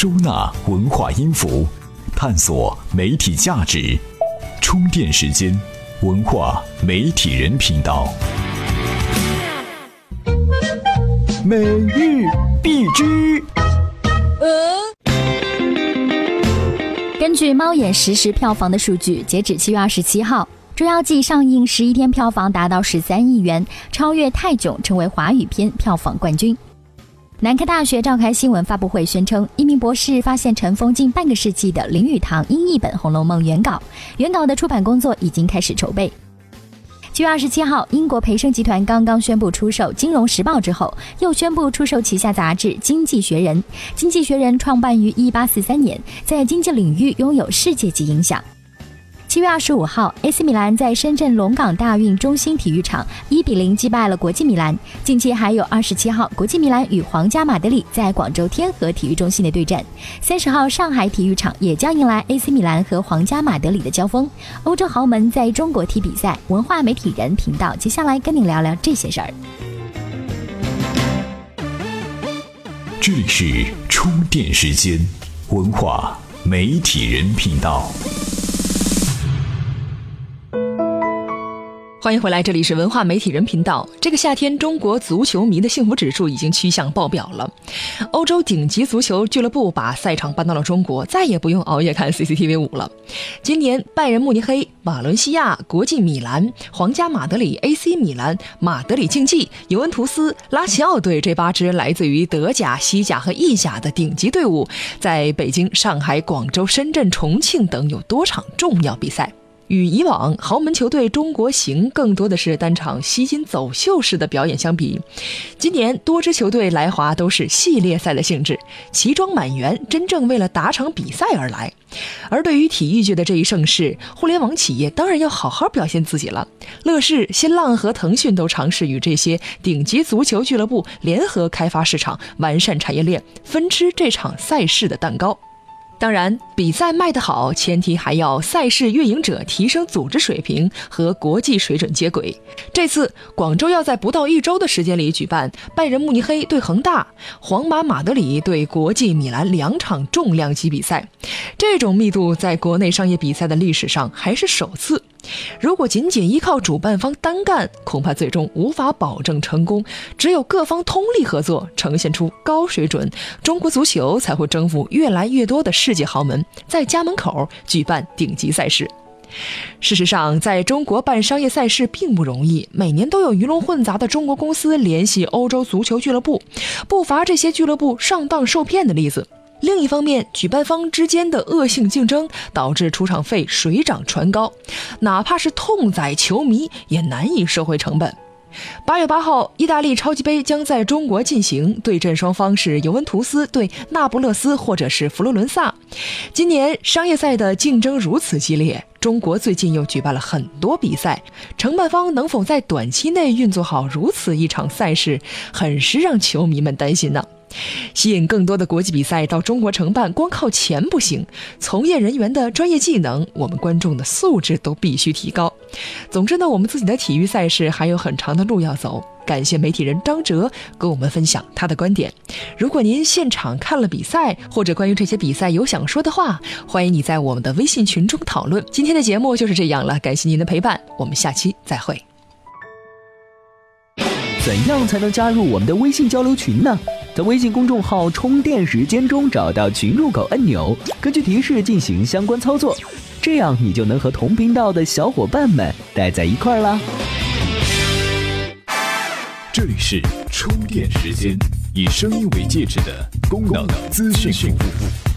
收纳文化音符，探索媒体价值。充电时间，文化媒体人频道。每日必知。根据猫眼实时票房的数据，截止七月二十七号，《捉妖记》上映十一天票房达到十三亿元，超越《泰囧》，成为华语片票房冠军。南开大学召开新闻发布会，宣称一名博士发现尘封近半个世纪的林语堂英译本《红楼梦》原稿，原稿的出版工作已经开始筹备。七月二十七号，英国培生集团刚刚宣布出售《金融时报》之后，又宣布出售旗下杂志《经济学人》。《经济学人》创办于一八四三年，在经济领域拥有世界级影响。七月二十五号，AC 米兰在深圳龙岗大运中心体育场一比零击败了国际米兰。近期还有二十七号，国际米兰与皇家马德里在广州天河体育中心的对战。三十号，上海体育场也将迎来 AC 米兰和皇家马德里的交锋。欧洲豪门在中国踢比赛，文化媒体人频道接下来跟您聊聊这些事儿。这里是充电时间，文化媒体人频道。欢迎回来，这里是文化媒体人频道。这个夏天，中国足球迷的幸福指数已经趋向爆表了。欧洲顶级足球俱乐部把赛场搬到了中国，再也不用熬夜看 CCTV 五了。今年，拜仁慕尼黑、瓦伦西亚、国际米兰、皇家马德里、AC 米兰、马德里竞技、尤文图斯、拉齐奥队这八支来自于德甲、西甲和意甲的顶级队伍，在北京、上海、广州、深圳、重庆等有多场重要比赛。与以往豪门球队中国行更多的是单场吸金走秀式的表演相比，今年多支球队来华都是系列赛的性质，齐装满员，真正为了打场比赛而来。而对于体育界的这一盛世，互联网企业当然要好好表现自己了。乐视、新浪和腾讯都尝试与这些顶级足球俱乐部联合开发市场，完善产业链，分吃这场赛事的蛋糕。当然，比赛卖得好，前提还要赛事运营者提升组织水平和国际水准接轨。这次广州要在不到一周的时间里举办拜仁慕尼黑对恒大、皇马马德里对国际米兰两场重量级比赛，这种密度在国内商业比赛的历史上还是首次。如果仅仅依靠主办方单干，恐怕最终无法保证成功。只有各方通力合作，呈现出高水准，中国足球才会征服越来越多的世界豪门，在家门口举办顶级赛事。事实上，在中国办商业赛事并不容易，每年都有鱼龙混杂的中国公司联系欧洲足球俱乐部，不乏这些俱乐部上当受骗的例子。另一方面，举办方之间的恶性竞争导致出场费水涨船高，哪怕是痛宰球迷也难以收回成本。八月八号，意大利超级杯将在中国进行，对阵双方是尤文图斯对那不勒斯或者是佛罗伦萨。今年商业赛的竞争如此激烈，中国最近又举办了很多比赛，承办方能否在短期内运作好如此一场赛事，很是让球迷们担心呢。吸引更多的国际比赛到中国承办，光靠钱不行，从业人员的专业技能，我们观众的素质都必须提高。总之呢，我们自己的体育赛事还有很长的路要走。感谢媒体人张哲跟我们分享他的观点。如果您现场看了比赛，或者关于这些比赛有想说的话，欢迎你在我们的微信群中讨论。今天的节目就是这样了，感谢您的陪伴，我们下期再会。怎样才能加入我们的微信交流群呢？在微信公众号“充电时间”中找到群入口按钮，根据提示进行相关操作，这样你就能和同频道的小伙伴们待在一块儿啦。这里是充电时间，以声音为介质的功能资讯服务。